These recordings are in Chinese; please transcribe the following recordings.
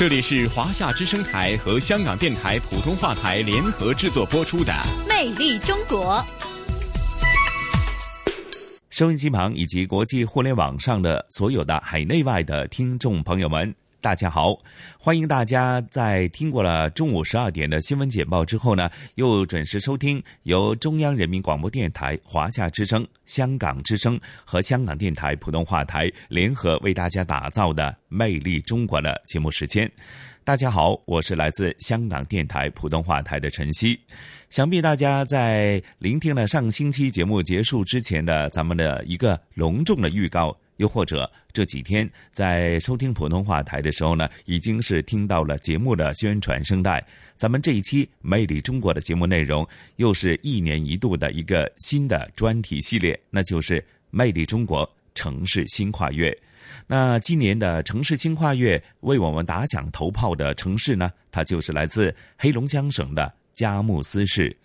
这里是华夏之声台和香港电台普通话台联合制作播出的《魅力中国》。收音机旁以及国际互联网上的所有的海内外的听众朋友们。大家好，欢迎大家在听过了中午十二点的新闻简报之后呢，又准时收听由中央人民广播电台、华夏之声、香港之声和香港电台普通话台联合为大家打造的《魅力中国》的节目时间。大家好，我是来自香港电台普通话台的陈曦。想必大家在聆听了上星期节目结束之前的咱们的一个隆重的预告。又或者这几天在收听普通话台的时候呢，已经是听到了节目的宣传声带。咱们这一期《魅力中国》的节目内容，又是一年一度的一个新的专题系列，那就是《魅力中国城市新跨越》。那今年的城市新跨越为我们打响头炮的城市呢，它就是来自黑龙江省的佳木斯市。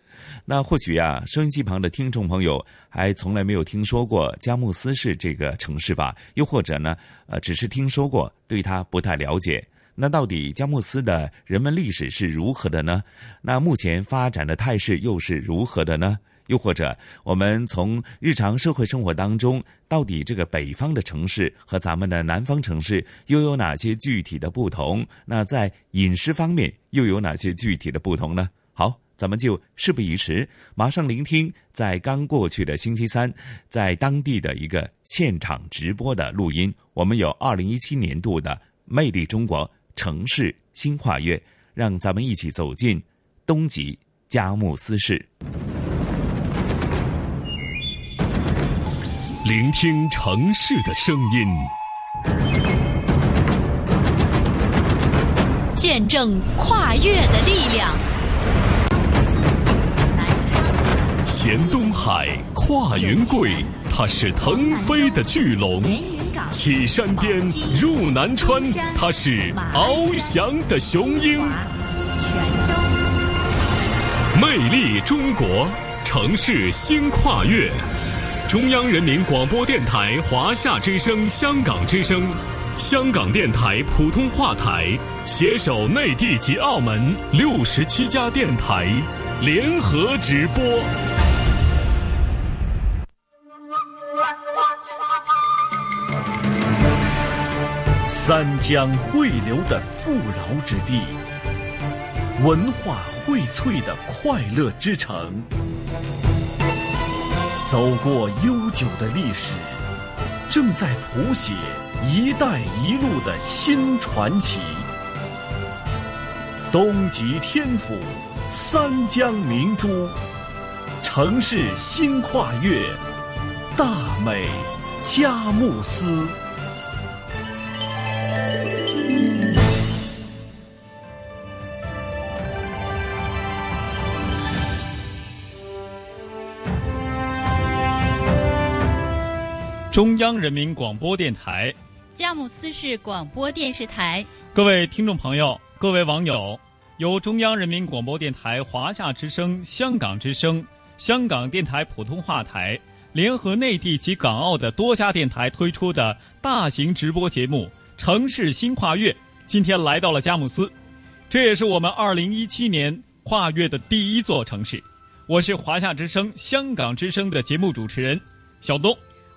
那或许啊，收音机旁的听众朋友还从来没有听说过佳木斯市这个城市吧？又或者呢，呃，只是听说过，对它不太了解。那到底佳木斯的人文历史是如何的呢？那目前发展的态势又是如何的呢？又或者，我们从日常社会生活当中，到底这个北方的城市和咱们的南方城市又有哪些具体的不同？那在饮食方面又有哪些具体的不同呢？好。咱们就事不宜迟，马上聆听在刚过去的星期三，在当地的一个现场直播的录音。我们有二零一七年度的《魅力中国城市新跨越》，让咱们一起走进东极佳木斯市，聆听城市的声音，见证跨越的力量。衔东海，跨云贵，它是腾飞的巨龙；起山巅，入南川，它是翱翔的雄鹰。魅力中国，城市新跨越。中央人民广播电台、华夏之声、香港之声、香港电台普通话台携手内地及澳门六十七家电台联合直播。三江汇流的富饶之地，文化荟萃的快乐之城，走过悠久的历史，正在谱写“一带一路”的新传奇。东极天府，三江明珠，城市新跨越，大美佳木斯。中央人民广播电台，佳木斯市广播电视台，各位听众朋友，各位网友，由中央人民广播电台、华夏之声、香港之声、香港电台普通话台联合内地及港澳的多家电台推出的大型直播节目《城市新跨越》，今天来到了佳木斯，这也是我们二零一七年跨越的第一座城市。我是华夏之声、香港之声的节目主持人小东。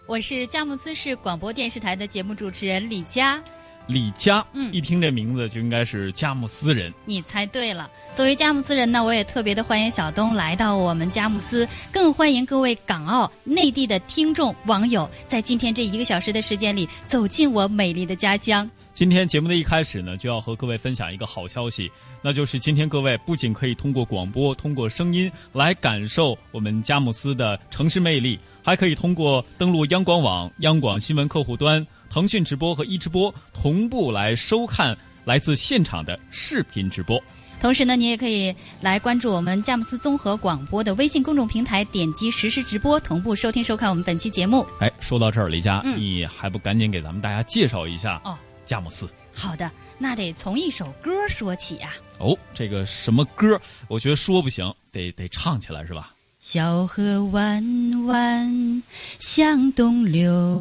我是佳木斯市广播电视台的节目主持人李佳，李佳，嗯，一听这名字就应该是佳木斯人。你猜对了，作为佳木斯人呢，我也特别的欢迎小东来到我们佳木斯，更欢迎各位港澳内地的听众网友，在今天这一个小时的时间里，走进我美丽的家乡。今天节目的一开始呢，就要和各位分享一个好消息，那就是今天各位不仅可以通过广播、通过声音来感受我们佳木斯的城市魅力。还可以通过登录央广网、央广新闻客户端、腾讯直播和一直播同步来收看、来自现场的视频直播。同时呢，你也可以来关注我们佳木斯综合广播的微信公众平台，点击实时直播，同步收听收看我们本期节目。哎，说到这儿，李佳，嗯你还不赶紧给咱们大家介绍一下哦佳木斯？好的，那得从一首歌说起呀、哦，这个什么歌？我觉得说不行，得得唱起来是吧？小河弯弯向东流，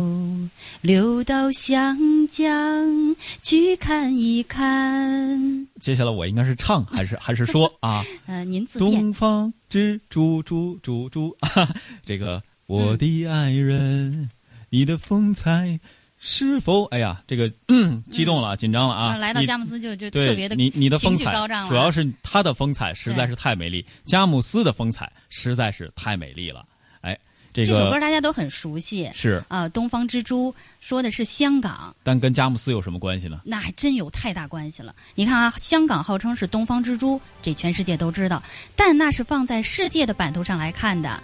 流到湘江去看一看。接下来我应该是唱还是还是说 啊？呃，您自便。东方之珠珠珠珠，啊、这个我的爱人，你的风采是否？哎呀，这个、嗯、激动了，紧张了啊！来到你佳木斯就就特别的你你的风采主要是他的风采实在是太美丽，佳木斯的风采实在是太美丽了。哎，这这首歌大家都很熟悉是，啊，东方之珠》说的是香港，但跟佳木斯有什么关系呢？那还真有太大关系了。你看啊，香港号称是东方之珠，这全世界都知道，但那是放在世界的版图上来看的，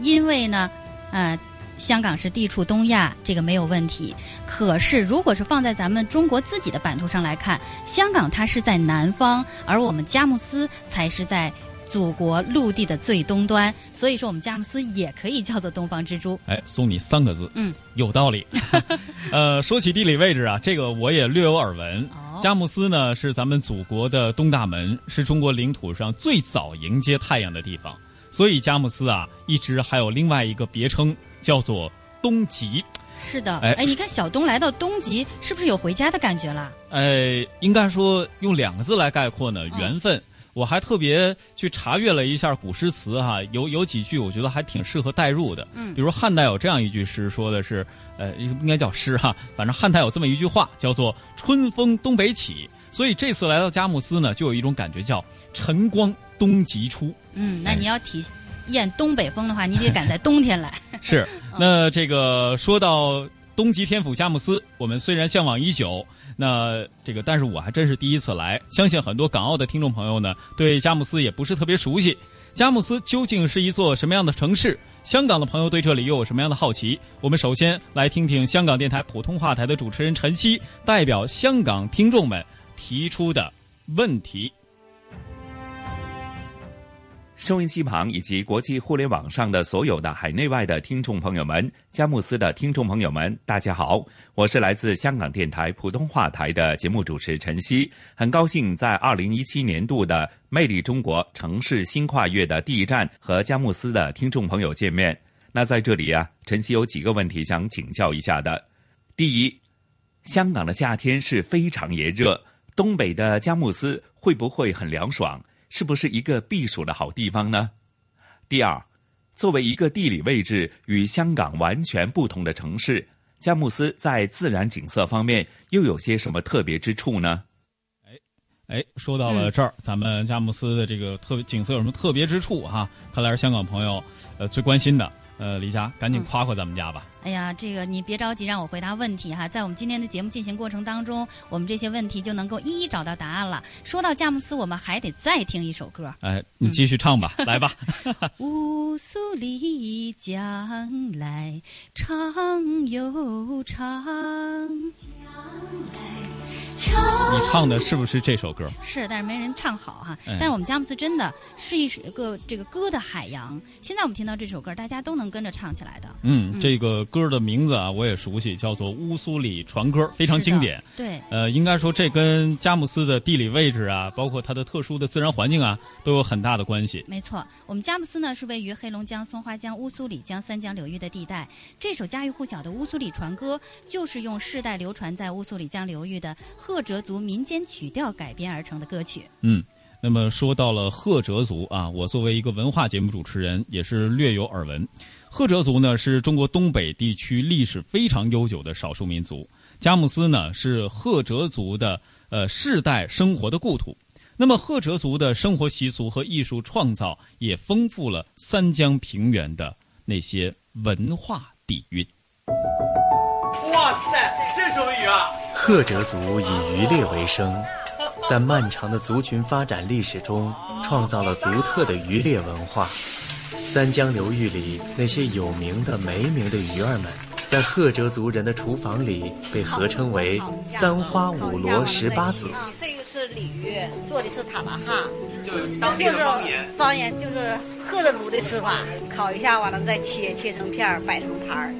因为呢，呃。香港是地处东亚，这个没有问题。可是，如果是放在咱们中国自己的版图上来看，香港它是在南方，而我们佳木斯才是在祖国陆地的最东端。所以说，我们佳木斯也可以叫做东方之珠。哎，送你三个字，嗯，有道理。呃，说起地理位置啊，这个我也略有耳闻。哦，佳木斯呢是咱们祖国的东大门，是中国领土上最早迎接太阳的地方，所以佳木斯啊一直还有另外一个别称叫做东极。是的，哎哎，你看小东来到东极，是不是有回家的感觉了？呃，应该说用两个字来概括呢，嗯缘分。我还特别去查阅了一下古诗词哈，有有几句我觉得还挺适合代入的。嗯比如汉代有这样一句诗，说的是，呃，应该叫诗哈，反正汉代有这么一句话，叫做“春风东北起”。所以这次来到佳木斯呢，就有一种感觉叫“晨光东极出嗯，那哎你要体验东北风的话，你得赶在冬天来。”。是，那这个说到东极天府佳木斯，我们虽然向往已久，那这个但是我还真是第一次来，相信很多港澳的听众朋友呢，对佳木斯也不是特别熟悉。佳木斯究竟是一座什么样的城市？香港的朋友对这里又有什么样的好奇？我们首先来听听香港电台普通话台的主持人陈曦代表香港听众们提出的问题。收音机旁以及国际互联网上的所有的海内外的听众朋友们，佳木斯的听众朋友们，大家好，我是来自香港电台普通话台的节目主持陈曦，很高兴在二零一七年度的《魅力中国城市新跨越》的第一站和佳木斯的听众朋友见面。那在这里啊，陈曦有几个问题想请教一下的。第一，香港的夏天是非常炎热，东北的佳木斯会不会很凉爽？是不是一个避暑的好地方呢？第二，作为一个地理位置与香港完全不同的城市，佳木斯在自然景色方面又有些什么特别之处呢？哎，说到了这儿，咱们佳木斯的这个特景色有什么特别之处哈？看来是香港朋友呃最关心的。呃，李霞，赶紧夸夸咱们家吧。哎呀，这个你别着急让我回答问题哈，在我们今天的节目进行过程当中，我们这些问题就能够一一找到答案了。说到佳木斯，我们还得再听一首歌，哎，你继续唱吧，来吧。乌苏里江来长又长。你唱的是不是这首歌？是，但是没人唱好哈。哎但是我们佳木斯真的是一首个这个歌的海洋。现在我们听到这首歌，大家都能跟着唱起来的。嗯，这个歌的名字啊，我也熟悉，叫做《乌苏里船歌》，非常经典。对，呃，应该说这跟佳木斯的地理位置啊，包括它的特殊的自然环境啊，都有很大的关系。没错，我们佳木斯呢是位于黑龙江、松花江、乌苏里江三江流域的地带。这首家喻户晓的《乌苏里船歌》，就是用世代流传在乌苏里江流域的赫哲族民间曲调改编而成的歌曲。嗯，那么说到了赫哲族啊，我作为一个文化节目主持人，也是略有耳闻。赫哲族呢是中国东北地区历史非常悠久的少数民族，佳木斯呢是赫哲族的呃世代生活的故土。那么赫哲族的生活习俗和艺术创造也丰富了三江平原的那些文化底蕴。哇塞，这什么鱼啊！赫哲族以渔猎为生，在漫长的族群发展历史中，创造了独特的渔猎文化。三江流域里那些有名的、没名的鱼儿们，在赫哲族人的厨房里被合称为“三花五罗十八子”。这个是鲤鱼，做的是塔拉哈，就是当地的方言。方言就是赫哲族的吃法，烤一下完了再切，切成片儿，摆成盘儿。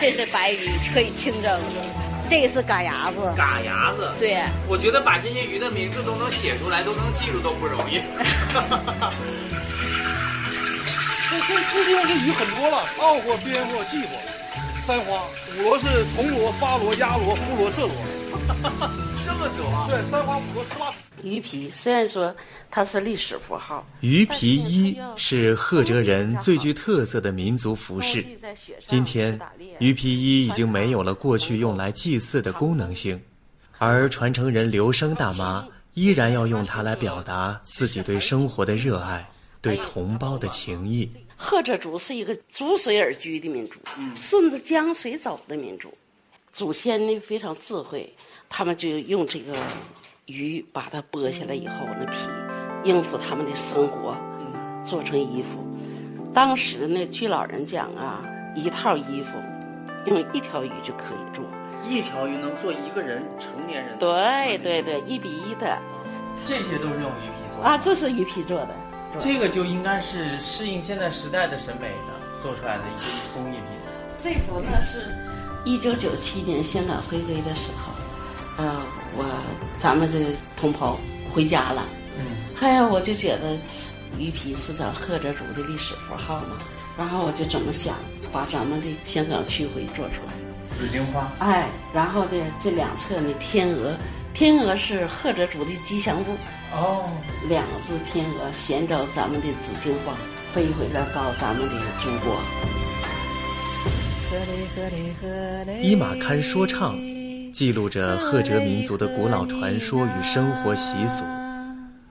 这是白鱼，可以清蒸。这个是嘎牙子，嘎牙子。对，我觉得把这些鱼的名字都能写出来，都能记住都不容易。这这这地方这鱼很多了，澳货、边货、季货，三花五螺是铜螺、八螺、鸭螺、胡螺、色螺，这么多啊！对，三花五螺十八。鱼皮虽然说它是历史符号，鱼皮衣是赫哲人最具特色的民族服饰。今天，鱼皮衣已经没有了过去用来祭祀的功能性，而传承人刘生大妈依然要用它来表达自己对生活的热爱，对同胞的情谊。赫哲族是一个逐水而居的民族，顺着江水走的民族，祖先呢非常智慧，他们就用这个。鱼把它剥下来以后，那皮应付他们的生活，做成衣服。当时呢，据老人讲啊，一套衣服用一条鱼就可以做，一条鱼能做一个人成年人。对对对，一比一的。这些都是用鱼皮做的啊，这是鱼皮做的。这个就应该是适应现在时代的审美的做出来的一些工艺品。这幅呢是一九九七年香港回归的时候。呃，我咱们这同胞回家了，嗯，还有我就觉得鱼皮是咱贺哲族的历史符号嘛，然后我就怎么想，把咱们的香港区徽做出来，紫荆花，哎，然后这这两侧呢，天鹅，天鹅是赫哲族的吉祥物，哦，两只天鹅衔着咱们的紫荆花飞回来到咱们的祖国，伊玛堪说唱。记录着赫哲民族的古老传说与生活习俗，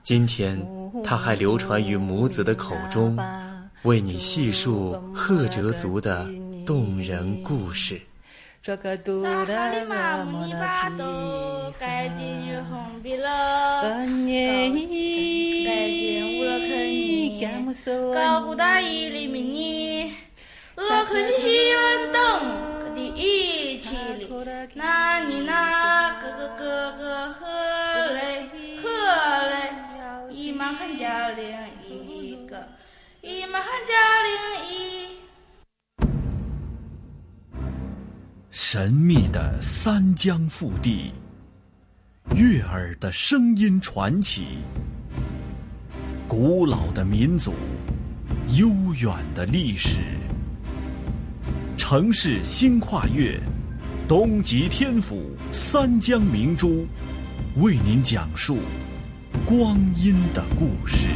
今天，它还流传于母子的口中，为你细述赫哲族的动人故事。那你那哥哥哥哥何来何来？一马汉家令一个，一马汉家令一。神秘的三江腹地，悦耳的声音传奇，古老的民族，悠远的历史，城市新跨越。东极天府三江明珠，为您讲述光阴的故事。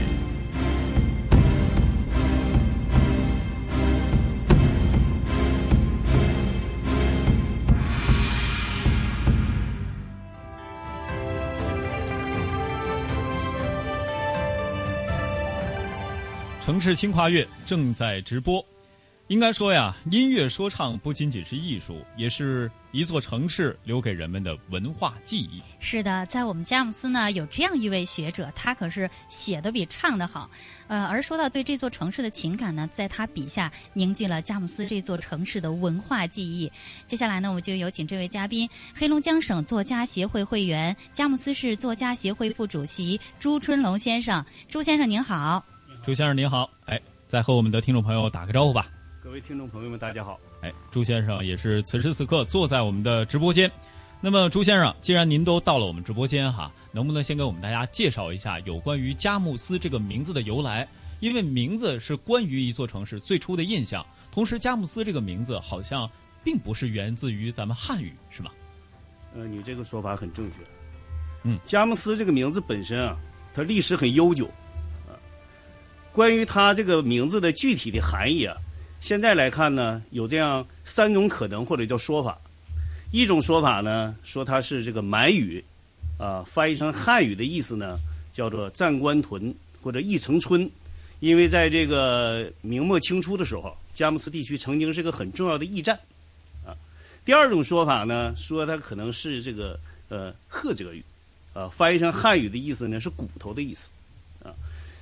城市新跨越正在直播。应该说呀，音乐说唱不仅仅是艺术，也是一座城市留给人们的文化记忆。是的，在我们佳木斯呢，有这样一位学者，他可是写的比唱的好。呃，而说到对这座城市的情感呢，在他笔下凝聚了佳木斯这座城市的文化记忆。接下来呢，我们就有请这位嘉宾，黑龙江省作家协会会员、佳木斯市作家协会副主席朱春龙先生。朱先生您好，朱先生您好，哎，再和我们的听众朋友打个招呼吧。各位听众朋友们，大家好！哎，朱先生也是此时此刻坐在我们的直播间。那么，朱先生，既然您都到了我们直播间哈，能不能先给我们大家介绍一下有关于佳木斯这个名字的由来？因为名字是关于一座城市最初的印象。同时，佳木斯这个名字好像并不是源自于咱们汉语，是吗？呃，你这个说法很正确。嗯，佳木斯这个名字本身啊，它历史很悠久。啊，关于它这个名字的具体的含义啊。现在来看呢，有这样三种可能或者叫说法。一种说法呢，说它是这个满语，啊，翻译成汉语的意思呢，叫做战官屯或者义城村，因为在这个明末清初的时候，佳木斯地区曾经是个很重要的驿站，啊。第二种说法呢，说它可能是这个呃赫哲语，啊，翻译成汉语的意思呢是骨头的意思，啊。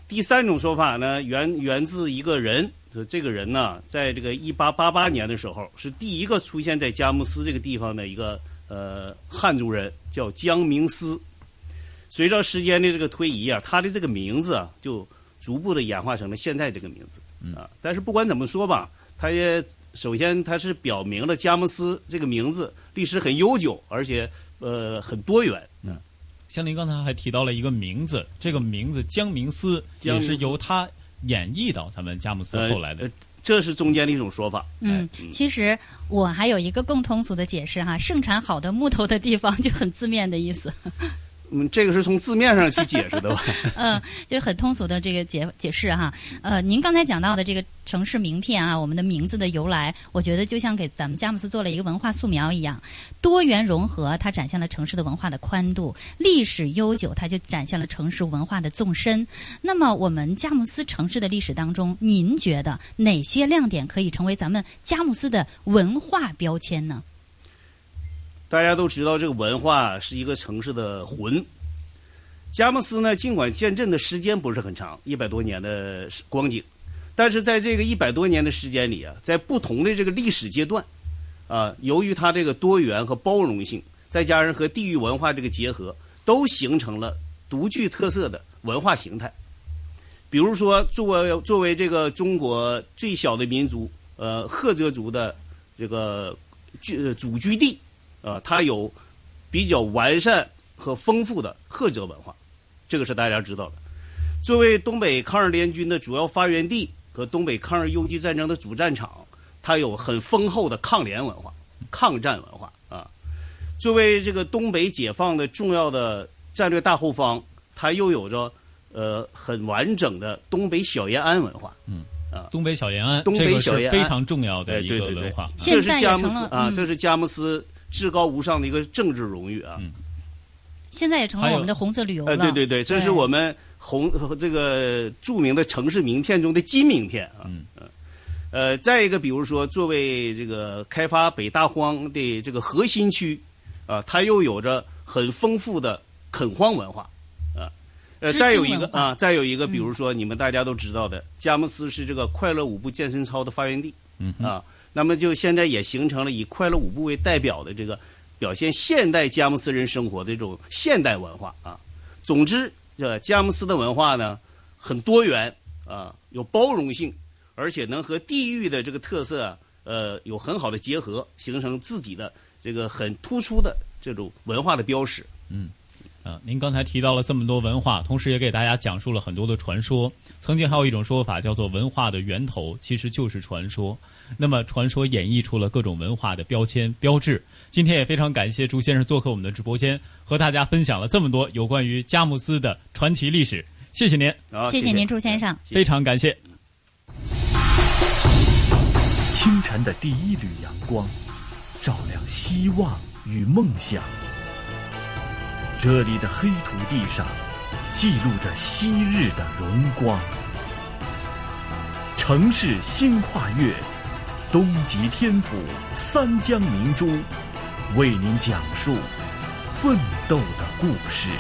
第三种说法呢，源源自一个人。说这个人呢，在这个一八八八年的时候，是第一个出现在佳木斯这个地方的一个呃汉族人，叫江明思。随着时间的这个推移啊，他的这个名字啊，就逐步的演化成了现在这个名字啊。但是不管怎么说吧，他也首先他是表明了佳木斯这个名字历史很悠久，而且呃很多元。嗯，像您刚才还提到了一个名字，这个名字江明思也是由他演绎到咱们佳木斯后来的。这是中间的一种说法。嗯，其实我还有一个更通俗的解释哈，盛产好的木头的地方就很字面的意思。嗯，这个是从字面上去解释的吧？嗯，就很通俗的这个解解释哈。呃，您刚才讲到的这个城市名片啊，我们的名字的由来，我觉得就像给咱们佳木斯做了一个文化素描一样，多元融合，它展现了城市的文化的宽度；历史悠久，它就展现了城市文化的纵深。那么，我们佳木斯城市的历史当中，您觉得哪些亮点可以成为咱们佳木斯的文化标签呢？大家都知道，这个文化是一个城市的魂。佳木斯呢，尽管建镇的时间不是很长，一百多年的光景，但是在这个一百多年的时间里啊，在不同的这个历史阶段，啊，由于它这个多元和包容性，再加上和地域文化这个结合，都形成了独具特色的文化形态。比如说，作为作为这个中国最小的民族，呃，赫哲族的这个居祖居地。呃，它有比较完善和丰富的赫哲文化，这个是大家知道的。作为东北抗日联军的主要发源地和东北抗日游击战争的主战场，它有很丰厚的抗联文化、抗战文化啊。作为这个东北解放的重要的战略大后方，它又有着呃很完整的东北小延安文化。嗯啊，东北小延安，东北小延安非常重要的一个文化。这是佳木斯啊，这是佳木斯。至高无上的一个政治荣誉啊！现在也成了我们的红色旅游了。对对对，这是我们红 这个著名的城市名片中的金名片啊。嗯呃，再一个，比如说，作为这个开发北大荒的这个核心区啊，它又有着很丰富的垦荒文化啊。呃，再有一个啊，再有一个，比如说你们大家都知道的，佳木斯是这个快乐舞步健身操的发源地。嗯啊。那么就现在也形成了以快乐舞步为代表的这个表现现代佳木斯人生活的这种现代文化啊。总之，这佳木斯的文化呢很多元啊，有包容性，而且能和地域的这个特色呃有很好的结合，形成自己的这个很突出的这种文化的标识。嗯。啊，您刚才提到了这么多文化，同时也给大家讲述了很多的传说。曾经还有一种说法叫做“文化的源头其实就是传说”。那么，传说演绎出了各种文化的标签标志。今天也非常感谢朱先生做客我们的直播间，和大家分享了这么多有关于佳木斯的传奇历史。谢谢您，谢谢您，朱先生，非常感谢。清晨的第一缕阳光，照亮希望与梦想。这里的黑土地上，记录着昔日的荣光。城市新跨越，东极天府三江明珠，为您讲述奋斗的故事。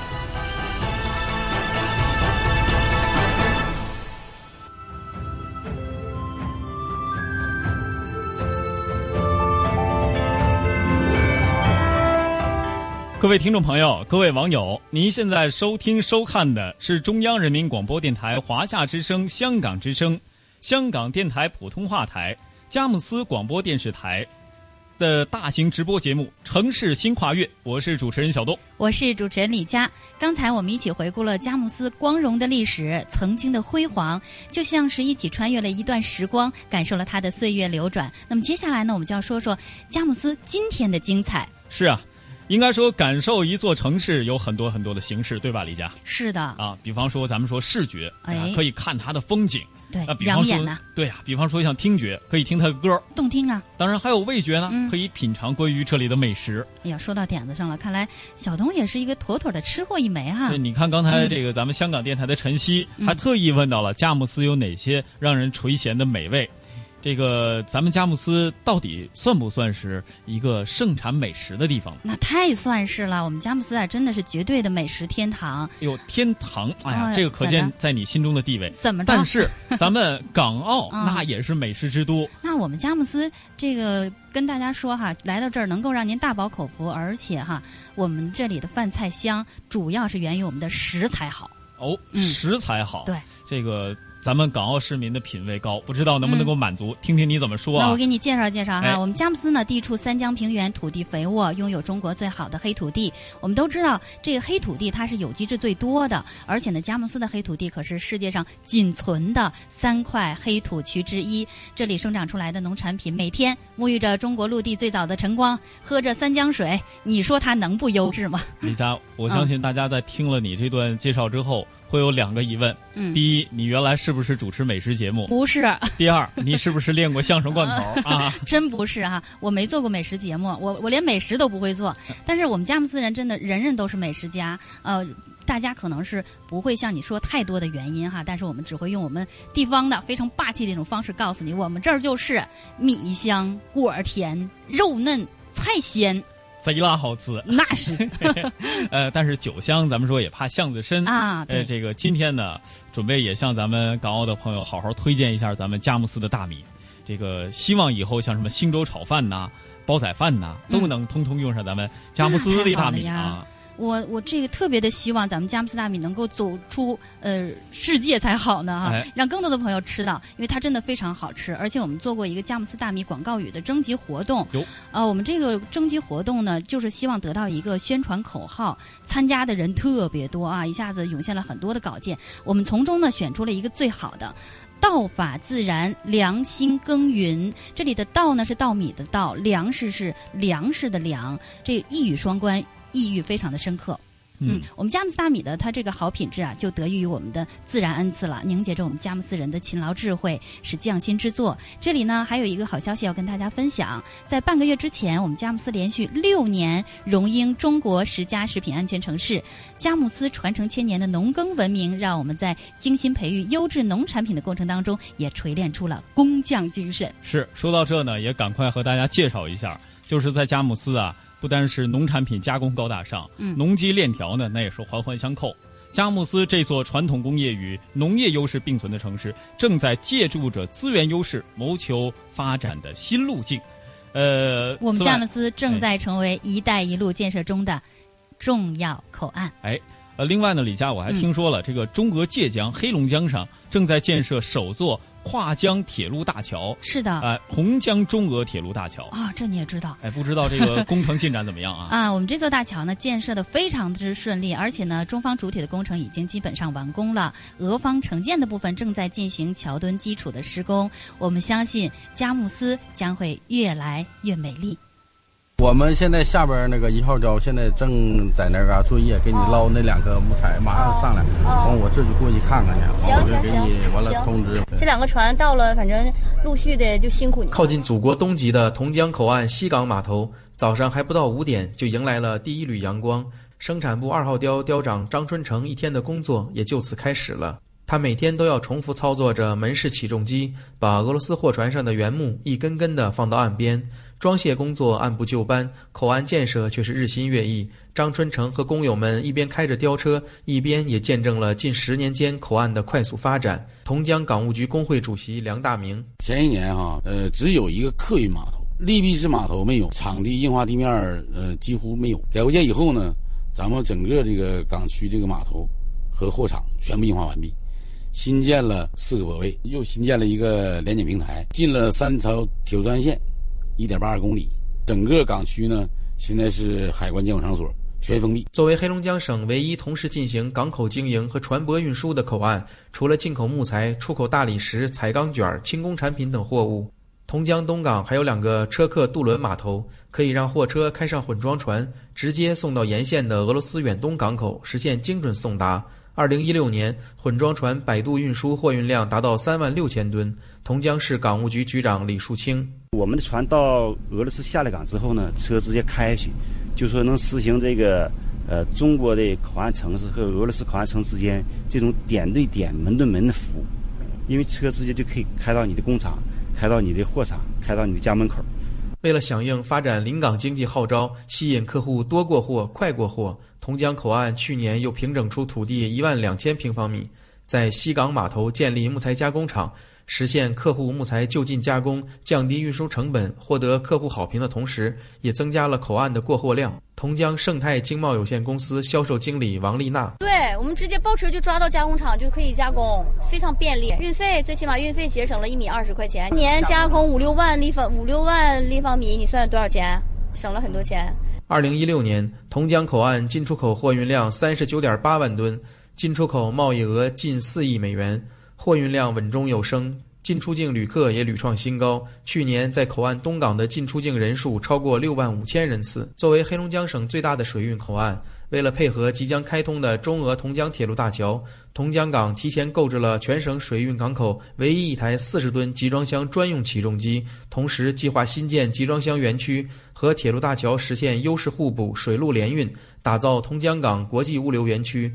各位听众朋友，各位网友，您现在收听收看的是中央人民广播电台华夏之声、香港之声、香港电台普通话台、佳木斯广播电视台的大型直播节目《城市新跨越》，我是主持人小东，我是主持人李佳。刚才我们一起回顾了佳木斯光荣的历史，曾经的辉煌，就像是一起穿越了一段时光，感受了它的岁月流转。那么接下来呢，我们就要说说佳木斯今天的精彩。是啊。应该说，感受一座城市有很多很多的形式，对吧，李佳？是的。啊，比方说，咱们说视觉，哎，可以看它的风景，对，养眼呢。对呀，比方说像听觉，可以听他的歌，动听啊。当然还有味觉呢，可以品尝关于这里的美食。哎呀，说到点子上了，看来小东也是一个妥妥的吃货一枚哈。对，你看刚才这个咱们香港电台的晨曦还特意问到了佳木斯有哪些让人垂涎的美味。这个咱们佳木斯到底算不算是一个盛产美食的地方？那太算是了，我们佳木斯啊，真的是绝对的美食天堂。哟，天堂！哎呀，哎这个可见在你心中的地位。怎么着但是咱们港澳 嗯那也是美食之都。那我们佳木斯这个跟大家说哈，来到这儿能够让您大饱口福，而且哈，我们这里的饭菜香，主要是源于我们的食材好。哦，嗯食材好。对，这个咱们港澳市民的品味高，不知道能不能够满足？听听你怎么说啊？那我给你介绍介绍哈，哎我们佳木斯呢地处三江平原，土地肥沃，拥有中国最好的黑土地。我们都知道，这个黑土地它是有机质最多的，而且呢，佳木斯的黑土地可是世界上仅存的三块黑土区之一。这里生长出来的农产品，每天沐浴着中国陆地最早的晨光，喝着三江水，你说它能不优质吗？李佳，我相信大家在听了你这段介绍之后，会有两个疑问：嗯第一，你原来是不是主持美食节目？不是。第二，你是不是练过相声贯口 啊？真不是哈、我没做过美食节目，我我连美食都不会做。但是我们佳木斯人真的人人都是美食家，呃。大家可能是不会向你说太多的原因哈，但是我们只会用我们地方的非常霸气的一种方式告诉你，我们这儿就是米香、果儿甜、肉嫩、菜鲜，贼拉好吃，那是。呃，但是酒香，咱们说也怕巷子深。啊对。呃，这个今天呢，准备也向咱们港澳的朋友好好推荐一下咱们佳木斯的大米。这个希望以后像什么星洲炒饭呐、煲仔饭呐，都能通通用上咱们佳木斯的大米啊。我我这个特别的希望咱们佳木斯大米能够走出呃世界才好呢哈，哎让更多的朋友吃到，因为它真的非常好吃。而且我们做过一个佳木斯大米广告语的征集活动，哟呃，我们这个征集活动呢，就是希望得到一个宣传口号，参加的人特别多啊，一下子涌现了很多的稿件，我们从中呢选出了一个最好的。道法自然，良心耕耘。这里的“道”呢是稻米的“稻”，粮食是粮食的“粮”，这一语双关，意蕴非常的深刻。嗯，我们佳木斯大米的它这个好品质啊，就得益于我们的自然恩赐了，凝结着我们佳木斯人的勤劳智慧，是匠心之作。这里呢，还有一个好消息要跟大家分享，在半个月之前，我们佳木斯连续六年荣膺中国十佳食品安全城市。佳木斯传承千年的农耕文明，让我们在精心培育优质农产品的过程当中，也锤炼出了工匠精神。是说到这呢，也赶快和大家介绍一下，就是在佳木斯啊，不单是农产品加工高大上，嗯农机链条呢，那也是环环相扣。佳木斯这座传统工业与农业优势并存的城市，正在借助着资源优势，谋求发展的新路径。呃，我们佳木斯正在成为“一带一路”建设中的重要口岸。哎，呃，另外呢，李佳，我还听说了，这个中俄界江、黑龙江上正在建设首座跨江铁路大桥。是的，哎、洪江中俄铁路大桥。啊、这你也知道。哎，不知道这个 工程进展怎么样啊？啊，我们这座大桥呢建设的非常之顺利，而且呢，中方主体的工程已经基本上完工了，俄方承建的部分正在进行桥墩基础的施工。我们相信佳木斯将会越来越美丽。我们现在下边那个一号雕现在正在那嘎作业，给你捞那两个木材，马上上来，完我这就过去看看去，完我就给你完了通知。这两个船到了，反正陆续的就辛苦你。靠近祖国东极的同江口岸西港码头，早上还不到五点就迎来了第一缕阳光。生产部二号雕雕长张春成一天的工作也就此开始了。他每天都要重复操作着门式起重机，把俄罗斯货船上的原木一根根的放到岸边。装卸工作按部就班，口岸建设却是日新月异。张春成和工友们一边开着吊车，一边也见证了近十年间口岸的快速发展。同江港务局工会主席梁大明：前一年哈、呃，只有一个客运码头，利弊式码头没有，场地硬化地面呃几乎没有。改国建以后呢，咱们整个这个港区这个码头和货场全部硬化完毕，新建了四个泊位，又新建了一个联检平台，进了三条铁路专线，一点八二公里。整个港区呢，现在是海关监管场所，全封闭。作为黑龙江省唯一同时进行港口经营和船舶运输的口岸，除了进口木材、出口大理石、彩钢卷、轻工产品等货物，同江东港还有两个车客渡轮码头，可以让货车开上混装船，直接送到沿线的俄罗斯远东港口，实现精准送达。二零一六年，混装船百度运输货运量达到三万六千吨。同江市港务局局长李树清：我们的船到俄罗斯下了港之后呢，车直接开去，就说能实行这个呃中国的口岸城市和俄罗斯口岸城之间这种点对点、门对门的服务，因为车直接就可以开到你的工厂，开到你的货场，开到你的家门口。为了响应发展临港经济号召，吸引客户多过货、快过货，同江口岸去年又平整出土地一万两千平方米，在西港码头建立木材加工厂。实现客户木材就近加工，降低运输成本，获得客户好评的同时，也增加了口岸的过货量。同江盛泰经贸有限公司销售经理王丽娜：对我们直接包车就抓到加工厂就可以加工，非常便利。运费最起码运费节省了一米二十块钱，年加工五六万立方五六万立方米，你算多少钱？省了很多钱。二零一六年，同江口岸进出口货运量三十九点八万吨，进出口贸易额近四亿美元。货运量稳中有升，进出境旅客也屡创新高。去年在口岸东港的进出境人数超过六万五千人次。作为黑龙江省最大的水运口岸，为了配合即将开通的中俄同江铁路大桥，同江港提前购置了全省水运港口唯一一台四十吨集装箱专用起重机，同时计划新建集装箱园区，和铁路大桥实现优势互补、水陆联运，打造同江港国际物流园区。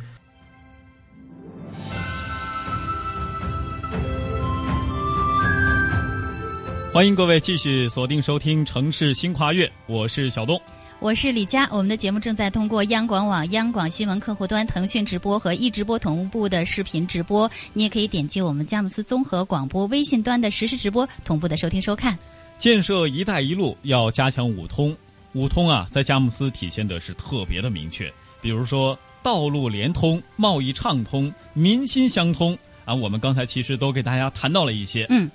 欢迎各位继续锁定收听《城市新跨越》，我是小东，我是李佳。我们的节目正在通过央广网、央广新闻客户端、腾讯直播和易直播同步的视频直播，你也可以点击我们佳木斯综合广播微信端的实时直播，同步的收听收看。建设“一带一路”要加强五通，五通啊，在佳木斯体现的是特别的明确，比如说道路连通、贸易畅通、民心相通啊。我们刚才其实都给大家谈到了一些，嗯。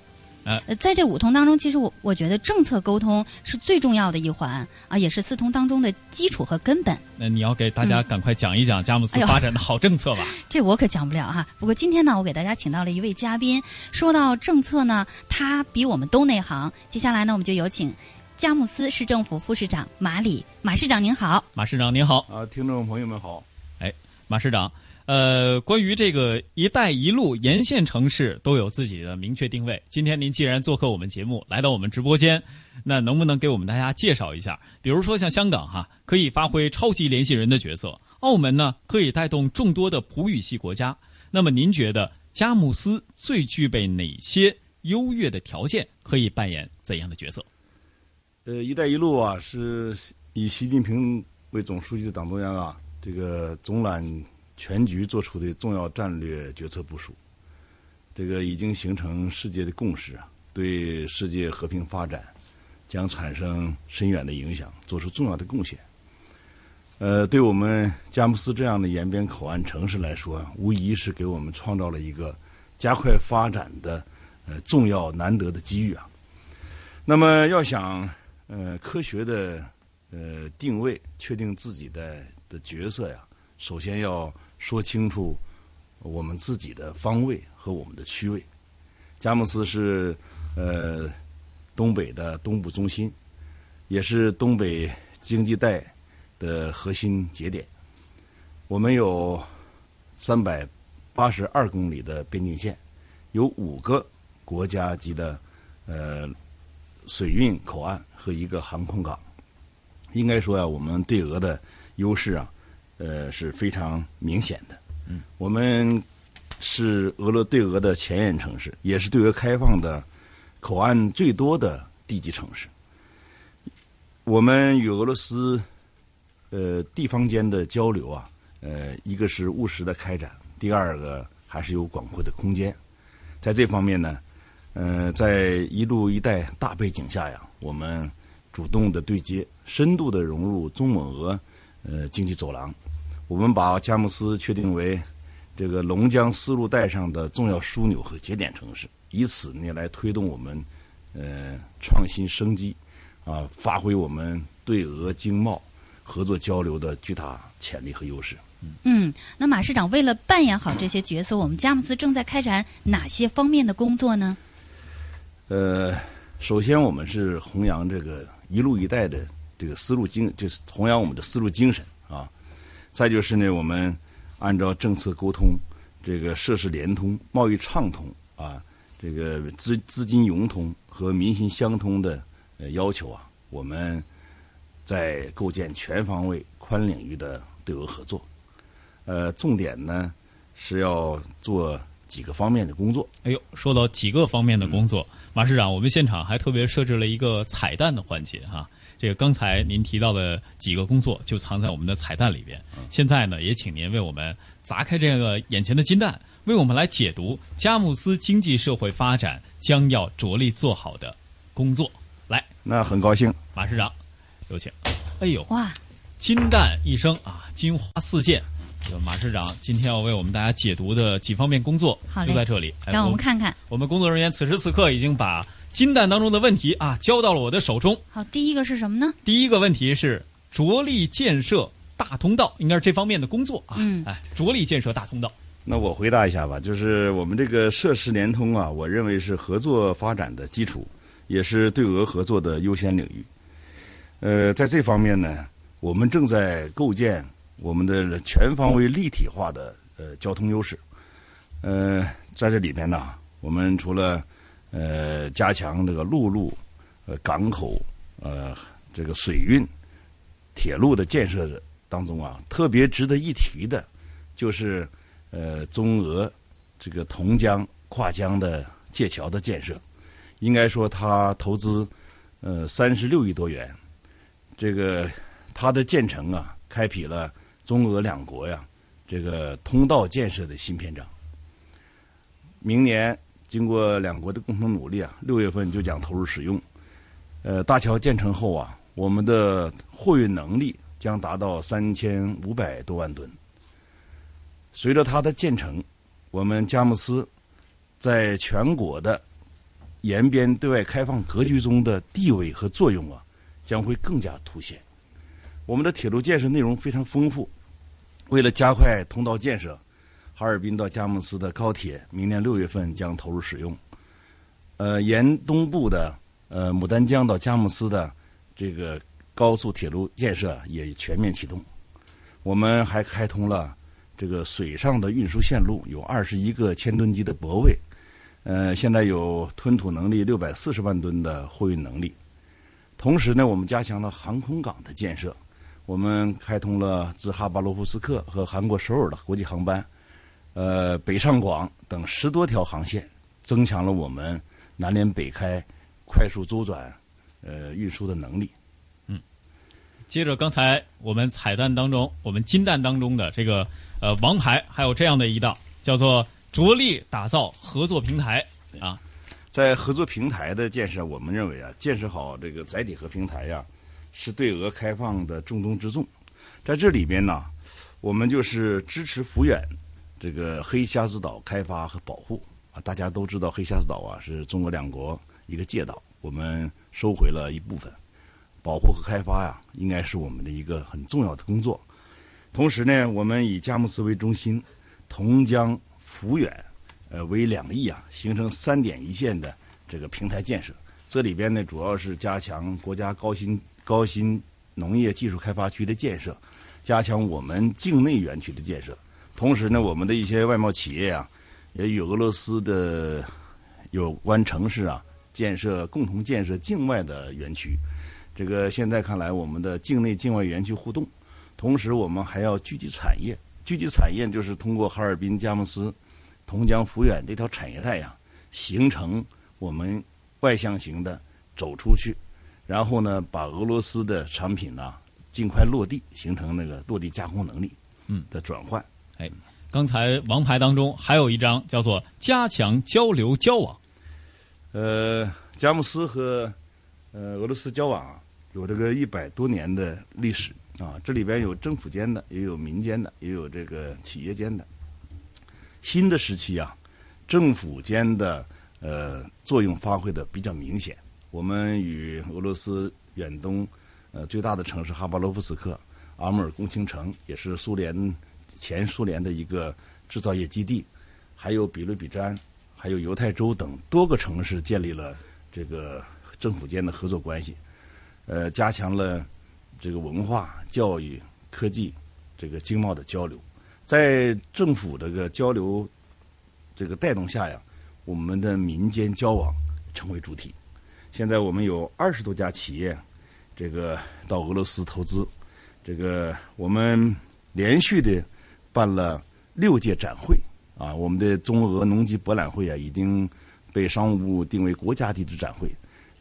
呃，在这五通当中，其实我我觉得政策沟通是最重要的一环啊，也是四通当中的基础和根本。那你要给大家赶快讲一讲佳木斯发展的好政策吧。这我可讲不了哈。不过今天呢，我给大家请到了一位嘉宾，说到政策呢，他比我们都内行。接下来呢，我们就有请佳木斯市政府副市长马里马市长您好。马市长您好。啊，听众朋友们好。哎，马市长。呃，关于这个“一带一路”沿线城市都有自己的明确定位。今天您既然做客我们节目，来到我们直播间，那能不能给我们大家介绍一下？比如说像香港哈，可以发挥超级联系人的角色；澳门呢，可以带动众多的葡语系国家。那么您觉得佳木斯最具备哪些优越的条件，可以扮演怎样的角色？呃，“一带一路”啊，是以习近平为总书记的党中央啊，这个总揽。全局做出的重要战略决策部署，这个已经形成世界的共识啊，对世界和平发展将产生深远的影响，做出重要的贡献。呃，对我们佳木斯这样的沿边口岸城市来说，无疑是给我们创造了一个加快发展的呃重要难得的机遇啊。那么，要想呃科学的呃定位，确定自己的的角色呀，首先要。说清楚我们自己的方位和我们的区位。佳木斯是呃东北的东部中心，也是东北经济带的核心节点。我们有三百八十二公里的边境线，有五个国家级的呃水运口岸和一个航空港。应该说呀，我们对俄的优势啊。呃，是非常明显的。嗯，我们是俄罗对俄的前沿城市，也是对俄开放的口岸最多的地级城市。我们与俄罗斯呃地方间的交流啊，呃，一个是务实的开展，第二个还是有广阔的空间。在这方面呢，呃，在一路一带大背景下呀，我们主动的对接，深度的融入中蒙俄呃经济走廊。我们把佳木斯确定为这个龙江丝路带上的重要枢纽和节点城市，以此呢来推动我们呃创新生机，啊，发挥我们对俄经贸合作交流的巨大潜力和优势。嗯，那马市长为了扮演好这些角色，我们佳木斯正在开展哪些方面的工作呢？呃，首先我们是弘扬这个一路一带的这个丝路精，就是弘扬我们的丝路精神啊。再就是呢，我们按照政策沟通、这个设施联通、贸易畅通啊，这个资资金融通和民心相通的呃要求啊，我们在构建全方位、宽领域的对俄合作。呃，重点呢是要做几个方面的工作。哎呦，说到几个方面的工作，马市长，我们现场还特别设置了一个彩蛋的环节哈。这个刚才您提到的几个工作就藏在我们的彩蛋里边。现在呢，也请您为我们砸开这个眼前的金蛋，为我们来解读佳木斯经济社会发展将要着力做好的工作。来，那很高兴，马市长，有请。哎呦，哇，金蛋一声啊，金花四溅。就马市长今天要为我们大家解读的几方面工作就在这里，让我们看看。我们工作人员此时此刻已经把。金蛋当中的问题啊，交到了我的手中。好，第一个是什么呢？第一个问题是着力建设大通道，应该是这方面的工作啊。嗯，哎，着力建设大通道。那我回答一下吧，就是我们这个设施联通啊，我认为是合作发展的基础，也是对俄合作的优先领域。呃，在这方面呢，我们正在构建我们的全方位立体化的呃交通优势。呃，在这里边呢，我们除了呃，加强这个陆路、呃港口、呃这个水运、铁路的建设当中啊，特别值得一提的，就是呃中俄这个同江跨江的界桥的建设。应该说，它投资呃三十六亿多元，这个它的建成啊，开辟了中俄两国呀这个通道建设的新篇章。明年。经过两国的共同努力啊，六月份就将投入使用。呃，大桥建成后啊，我们的货运能力将达到三千五百多万吨。随着它的建成，我们佳木斯在全国的沿边对外开放格局中的地位和作用啊，将会更加凸显。我们的铁路建设内容非常丰富，为了加快通道建设。哈尔滨到佳木斯的高铁，明年六月份将投入使用。呃，沿东部的呃牡丹江到佳木斯的这个高速铁路建设也全面启动。我们还开通了这个水上的运输线路，有二十一个千吨级的泊位，呃，现在有吞吐能力六百四十万吨的货运能力。同时呢，我们加强了航空港的建设，我们开通了自哈巴罗夫斯克和韩国首尔的国际航班。呃，北上广等十多条航线，增强了我们南联北开、快速周转呃运输的能力。嗯，接着刚才我们彩蛋当中，我们金蛋当中的这个呃王牌，还有这样的一道，叫做着力打造合作平台啊。在合作平台的建设，我们认为啊，建设好这个载体和平台呀，是对俄开放的重中之重。在这里边呢，我们就是支持抚远。这个黑瞎子岛开发和保护啊，大家都知道黑瞎子岛啊是中国两国一个界岛，我们收回了一部分，保护和开发呀，应该是我们的一个很重要的工作。同时呢，我们以佳木斯为中心，同江抚远呃为两翼啊，形成三点一线的这个平台建设。这里边呢，主要是加强国家高新高新农业技术开发区的建设，加强我们境内园区的建设。同时呢，我们的一些外贸企业啊，也与俄罗斯的有关城市啊，建设共同建设境外的园区。这个现在看来，我们的境内境外园区互动。同时，我们还要聚集产业，聚集产业就是通过哈尔滨、佳木斯、同江、抚远这条产业带呀，形成我们外向型的走出去，然后呢，把俄罗斯的产品呢尽快落地，形成那个落地加工能力嗯的转换。哎，刚才王牌当中还有一张叫做“加强交流交往”。呃，佳木斯和呃俄罗斯交往有这个一百多年的历史啊，这里边有政府间的，也有民间的，也有这个企业间的。新的时期啊，政府间的呃作用发挥的比较明显。我们与俄罗斯远东呃最大的城市哈巴罗夫斯克、阿穆尔共青城，也是苏联。前苏联的一个制造业基地，还有比勒比詹，还有犹太州等多个城市建立了这个政府间的合作关系，呃，加强了这个文化、教育、科技、这个经贸的交流。在政府这个交流这个带动下呀，我们的民间交往成为主体。现在我们有二十多家企业，这个到俄罗斯投资，这个我们连续的。办了六届展会，啊，我们的中俄农机博览会啊，已经被商务部定为国家地质展会，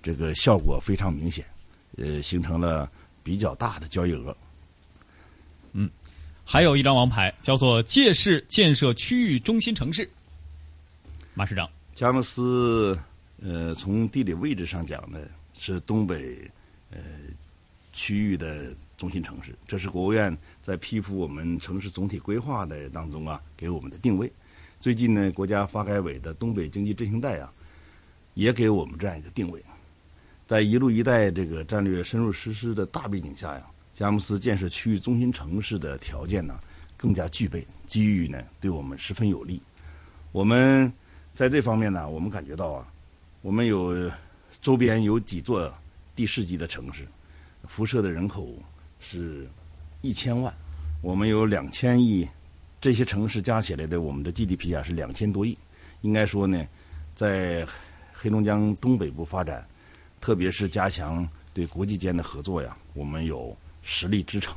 这个效果非常明显，呃，形成了比较大的交易额。嗯，还有一张王牌，叫做借势建设区域中心城市。马市长，佳木斯，呃，从地理位置上讲呢，是东北呃区域的中心城市，这是国务院在批复我们城市总体规划的当中啊给我们的定位。最近呢，国家发改委的东北经济振兴带啊，也给我们这样一个定位，在“一路一带”这个战略深入实施的大背景下呀，佳木斯建设区域中心城市的条件呢更加具备，机遇呢对我们十分有利。我们在这方面呢，我们感觉到啊，我们有周边有几座地市级的城市，辐射的人口是一千万，我们有两千亿。这些城市加起来的，我们的 GDP 啊是两千多亿。应该说呢，在黑龙江东北部发展，特别是加强对国际间的合作呀，我们有实力支撑。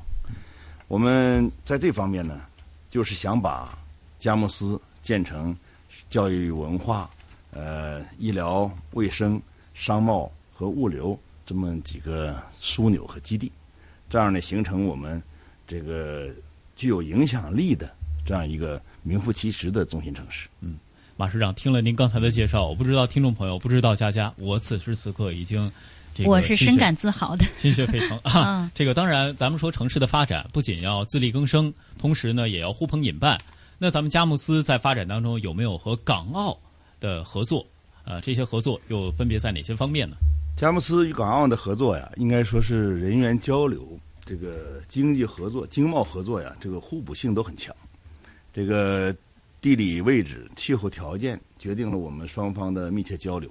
我们在这方面呢，就是想把佳木斯建成教育文化、呃医疗卫生、商贸和物流这么几个枢纽和基地，这样呢，形成我们这个具有影响力的。这样一个名副其实的中心城市。嗯，马市长听了您刚才的介绍，我不知道听众朋友不知道佳佳，我此时此刻已经，我是深感自豪的，心血沸腾啊！这个当然，咱们说城市的发展不仅要自力更生，同时呢也要呼朋引伴。那咱们佳木斯在发展当中有没有和港澳的合作？呃，这些合作又分别在哪些方面呢？佳木斯与港澳的合作呀，应该说是人员交流、这个经济合作、经贸合作呀，这个互补性都很强。这个地理位置、气候条件决定了我们双方的密切交流。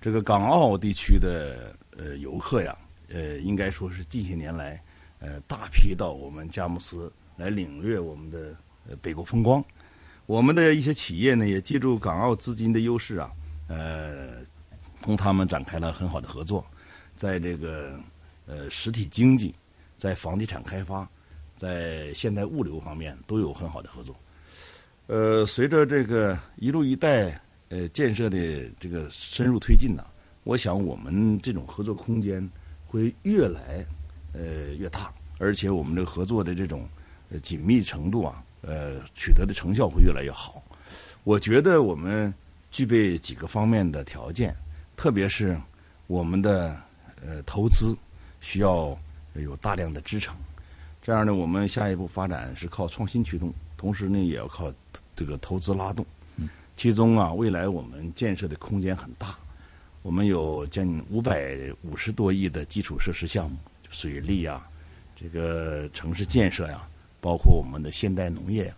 这个港澳地区的呃游客呀，呃，应该说是近些年来呃大批到我们佳木斯来领略我们的呃北国风光。我们的一些企业呢，也借助港澳资金的优势啊，呃，同他们展开了很好的合作，在这个呃实体经济、在房地产开发。在现代物流方面都有很好的合作。呃，随着这个“一路一带”呃建设的这个深入推进呢，我想我们这种合作空间会越来呃越大，而且我们这个合作的这种紧密程度啊，呃取得的成效会越来越好。我觉得我们具备几个方面的条件，特别是我们的呃投资需要有大量的支撑。这样呢，我们下一步发展是靠创新驱动，同时呢，也要靠这个投资拉动。其中啊，未来我们建设的空间很大，我们有近五百五十多亿的基础设施项目，水利啊，这个城市建设呀，包括我们的现代农业呀，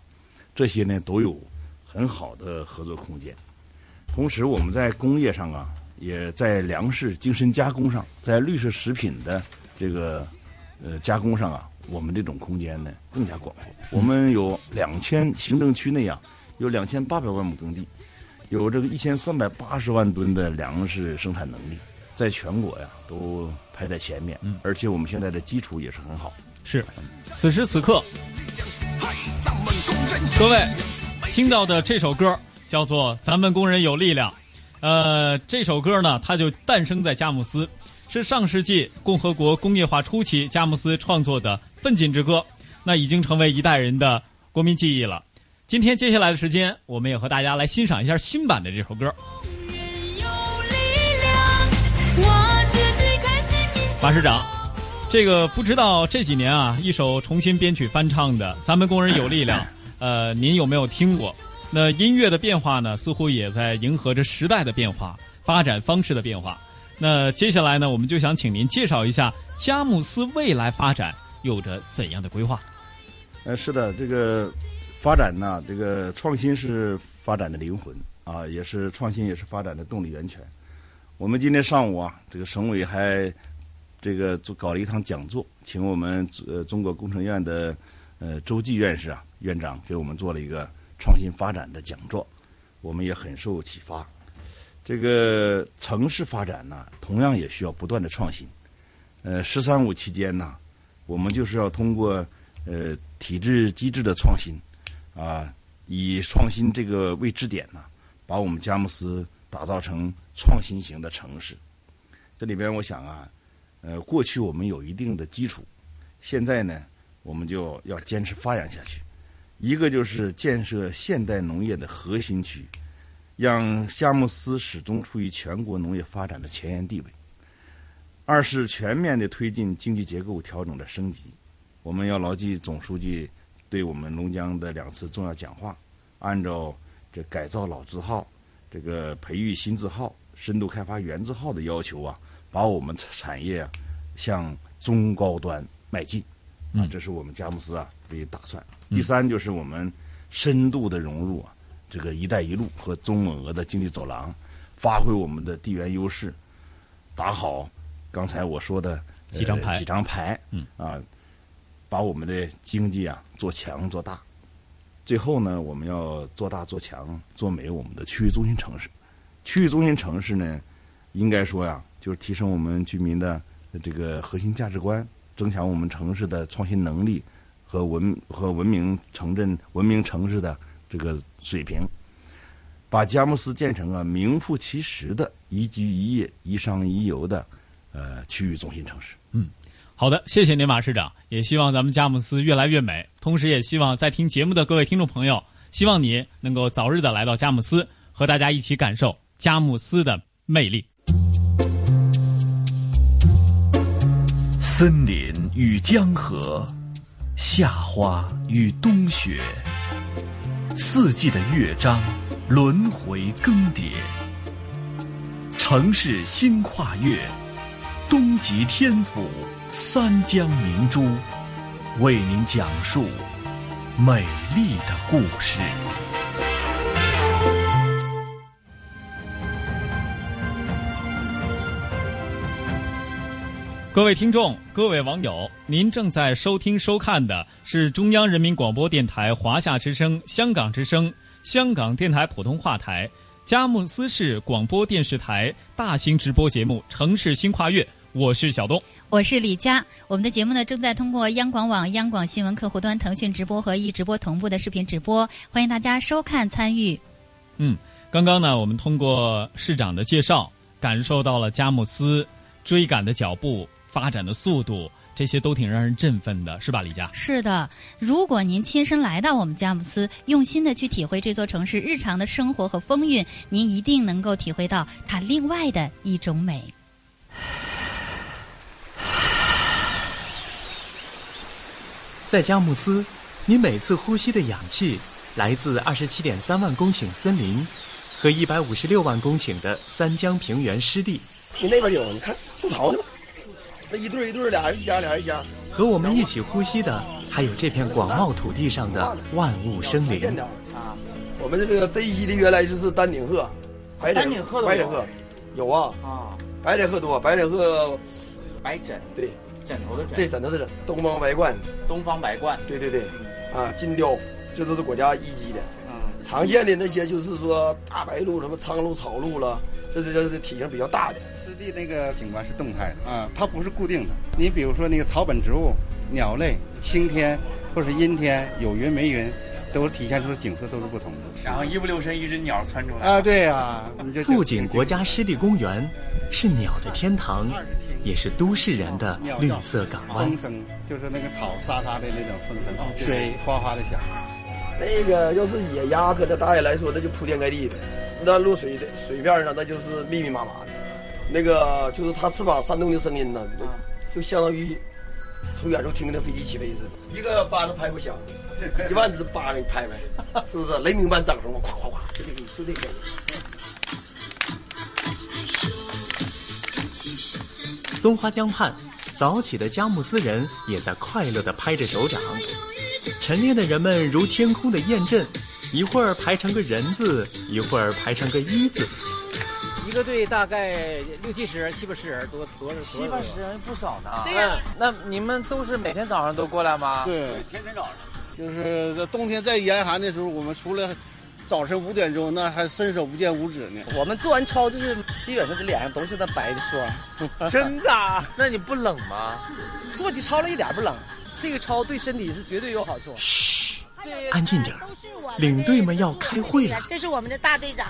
这些呢都有很好的合作空间。同时，我们在工业上啊，也在粮食精深加工上，在绿色食品的这个呃加工上啊。我们这种空间呢更加广阔。我们有两千行政区内啊，有两千八百万亩耕地，有这个一千三百八十万吨的粮食生产能力，在全国呀都排在前面。嗯，而且我们现在的基础也是很好。是，此时此刻，各位听到的这首歌叫做《咱们工人有力量》。呃，这首歌呢，它就诞生在佳木斯。是上世纪共和国工业化初期佳木斯创作的奋进之歌，那已经成为一代人的国民记忆了。今天接下来的时间，我们也和大家来欣赏一下新版的这首歌。马市长，这个不知道这几年啊，一首重新编曲翻唱的《咱们工人有力量》，呃，您有没有听过？那音乐的变化呢，似乎也在迎合着时代的变化、发展方式的变化。那接下来呢，我们就想请您介绍一下佳木斯未来发展有着怎样的规划？呃，是的，这个发展呢，这个创新是发展的灵魂啊，也是创新也是发展的动力源泉。我们今天上午啊，这个省委还这个做搞了一堂讲座，请我们呃中国工程院的呃周继院士啊院长给我们做了一个创新发展的讲座，我们也很受启发。这个城市发展呢，同样也需要不断的创新。呃，“十三五”期间呢，我们就是要通过呃体制机制的创新，啊，以创新这个为支点呢，把我们佳木斯打造成创新型的城市。这里边我想啊，呃，过去我们有一定的基础，现在呢，我们就要坚持发扬下去。一个就是建设现代农业的核心区，让佳木斯始终处于全国农业发展的前沿地位。二是全面的推进经济结构调整的升级，我们要牢记总书记对我们龙江的两次重要讲话，按照这改造老字号、这个培育新字号、深度开发原字号的要求啊，把我们产业啊向中高端迈进。啊，这是我们佳木斯啊的打算。第三就是我们深度的融入啊这个“一带一路”和中蒙俄的经济走廊，发挥我们的地缘优势，打好刚才我说的几张牌，几张牌，嗯啊，把我们的经济啊做强做大。最后呢，我们要做大做强做美我们的区域中心城市。区域中心城市呢，应该说呀，就是提升我们居民的这个核心价值观。增强我们城市的创新能力和文和文明城镇、文明城市的这个水平，把佳木斯建成啊名副其实的宜居宜业、宜商宜游的呃区域中心城市。嗯，好的，谢谢您，马市长。也希望咱们佳木斯越来越美，同时也希望在听节目的各位听众朋友，希望你能够早日的来到佳木斯，和大家一起感受佳木斯的魅力。森林与江河，夏花与冬雪，四季的乐章轮回更迭。城市新跨越，东极天府三江明珠，为您讲述美丽的故事。各位听众，各位网友，您正在收听收看的是中央人民广播电台华夏之声、香港之声、香港电台普通话台、佳木斯市广播电视台大型直播节目《城市新跨越》。我是小东，我是李佳。我们的节目呢，正在通过央广网、央广新闻客户端、腾讯直播和易直播同步的视频直播，欢迎大家收看参与。嗯，刚刚呢，我们通过市长的介绍，感受到了佳木斯追赶的脚步。发展的速度，这些都挺让人振奋的，是吧，李佳？是的，如果您亲身来到我们佳木斯，用心的去体会这座城市日常的生活和风韵，您一定能够体会到它另外的一种美。在佳木斯，你每次呼吸的氧气来自二十七点三万公顷森林和一百五十六万公顷的三江平原湿地。你那边有，你看筑巢呢。那一对一对，俩人一家，俩人一家。和我们一起呼吸的，还有这片广袤土地上的万物生灵。啊，我们这个这一的原来就是丹顶鹤，白丹顶鹤白枕鹤，有啊啊，白枕鹤多，白枕鹤，白枕对，枕头的枕，对，枕头的枕，东方白鹳，东方白鹳，对对对，啊，金雕，这都是国家一级的。嗯，常见的那些就是说大白鹭、什么苍鹭、草鹭了，这是这是体型比较大的。湿地那个景观是动态的啊，它不是固定的。你比如说那个草本植物、鸟类，晴天或者是阴天，有云没云，都体现出的景色都是不同的。然后一不留神一只鸟窜出来啊，对呀，富锦国家湿地公园是鸟的天堂，也是都市人的绿色港湾。风声就是那个草沙沙的那种风声，水哗哗的响。那个要是野鸭，搁那大爷来说，那就铺天盖地的；那落水的水面上，那就是密密麻麻的。那个就是它翅膀扇动的声音呢，就相当于从远处听的飞机起飞似的。一个巴掌拍不响，一万只巴掌拍拍，是不是？雷鸣般掌声，咵咵咵，就这个是这个。松花江畔，早起的佳木斯人也在快乐地拍着手掌。晨练的人们如天空的雁阵，一会儿排成个人字，一会儿排成个一字。一个队大概六七十人，七八十人，多多少七八十人不少呢。对呀，那你们都是每天早上都过来吗？对，天天早上。就是在冬天在严寒的时候，我们除了早晨五点钟，那还伸手不见五指呢。我们做完操就是基本上这脸上都是那白 的霜。真的？那你不冷吗？做起操来一点不冷，这个操对身体是绝对有好处。嘘，安静点儿，领队们要开会了。这是我们的大队长，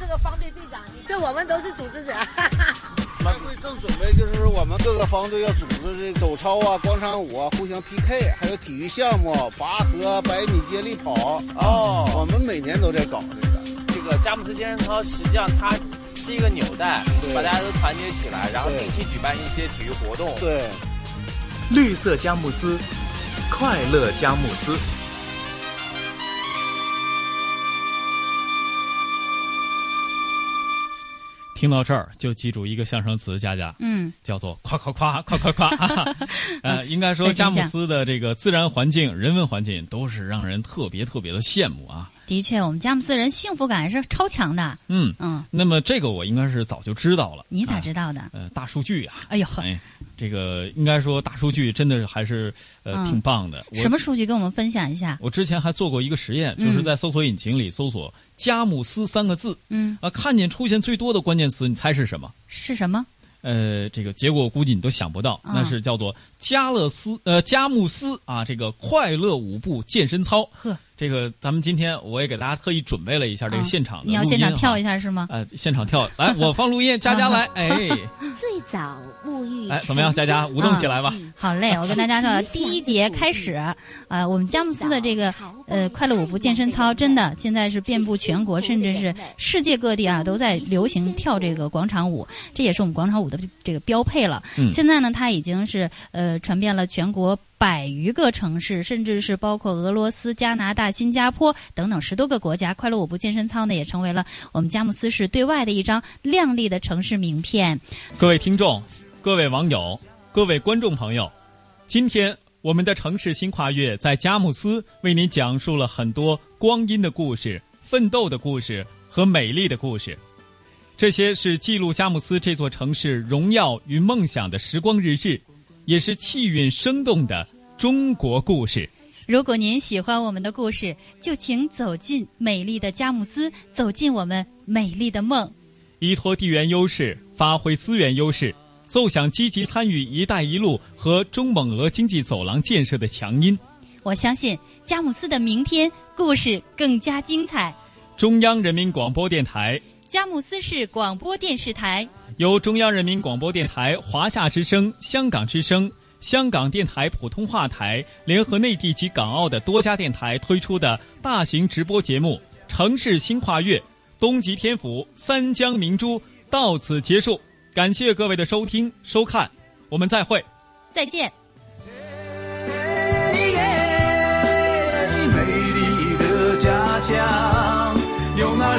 这个方队队长，这我们都是组织者。大队正准备就是我们各个方队要组织这走操啊、广场舞啊、互相 PK，还有体育项目，拔河、百米接力跑。哦，我们每年都在搞这个。这个佳木斯健身操实际上它是一个纽带，把大家都团结起来，然后定期举办一些体育活动。对，绿色佳木斯，快乐佳木斯。听到这儿就记住一个相声词，佳佳，嗯，叫做夸夸夸，夸夸夸。呃，应该说佳木斯的这个自然环境、人文环境都是让人特别特别的羡慕啊。的确，我们佳木斯人幸福感是超强的。嗯嗯，那么这个我应该是早就知道了。你咋知道的？呃，大数据啊。哎呦哎，这个应该说大数据真的还是呃挺棒的。什么数据跟我们分享一下？我之前还做过一个实验，就是在搜索引擎里搜索“佳木斯”三个字，嗯啊，看见出现最多的关键词，你猜是什么？是什么？呃，这个结果估计你都想不到，那是叫做加勒斯呃佳木斯啊，这个快乐舞步健身操。呵。这个咱们今天我也给大家特意准备了一下这个现场的、你要现场跳一下是吗？呃，现场跳，来，我放录音，佳佳来，哎，最早沐浴，哎，怎么样，佳佳舞动起来吧？好嘞，我跟大家说，第一节开始，啊，我们佳木斯的这个呃快乐舞步健身操，真的现在是遍布全国，甚至是世界各地啊，都在流行跳这个广场舞，这也是我们广场舞的这个标配了。嗯、现在呢，它已经是呃传遍了全国。百余个城市，甚至是包括俄罗斯、加拿大、新加坡等等十多个国家，快乐舞步健身操呢，也成为了我们佳木斯市对外的一张亮丽的城市名片。各位听众、各位网友、各位观众朋友，今天我们的城市新跨越在佳木斯为您讲述了很多光阴的故事、奋斗的故事和美丽的故事。这些是记录佳木斯这座城市荣耀与梦想的时光日志。也是气韵生动的中国故事。如果您喜欢我们的故事，就请走进美丽的佳木斯，走进我们美丽的梦。依托地缘优势，发挥资源优势，奏响积极参与“一带一路”和中蒙俄经济走廊建设的强音。我相信佳木斯的明天故事更加精彩。中央人民广播电台。佳木斯市广播电视台由中央人民广播电台、华夏之声、香港之声、香港电台普通话台联合内地及港澳的多家电台推出的大型直播节目《城市新跨越》，东极天府、三江明珠到此结束。感谢各位的收听收看，我们再会，再见。美丽的家乡。有那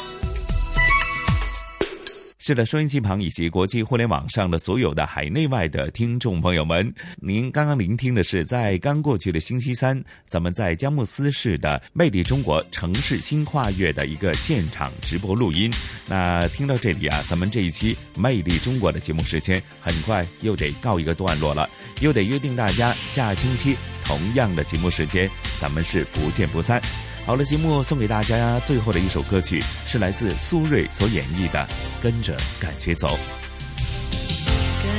是的，收音机旁以及国际互联网上的所有的海内外的听众朋友们，您刚刚聆听的是在刚过去的星期三，咱们在佳木斯市的“魅力中国城市新跨越”的一个现场直播录音。那听到这里啊，咱们这一期“魅力中国”的节目时间很快又得告一个段落了，又得约定大家下星期同样的节目时间，咱们是不见不散。好了，节目送给大家最后的一首歌曲，是来自苏芮所演绎的《跟着感觉走》。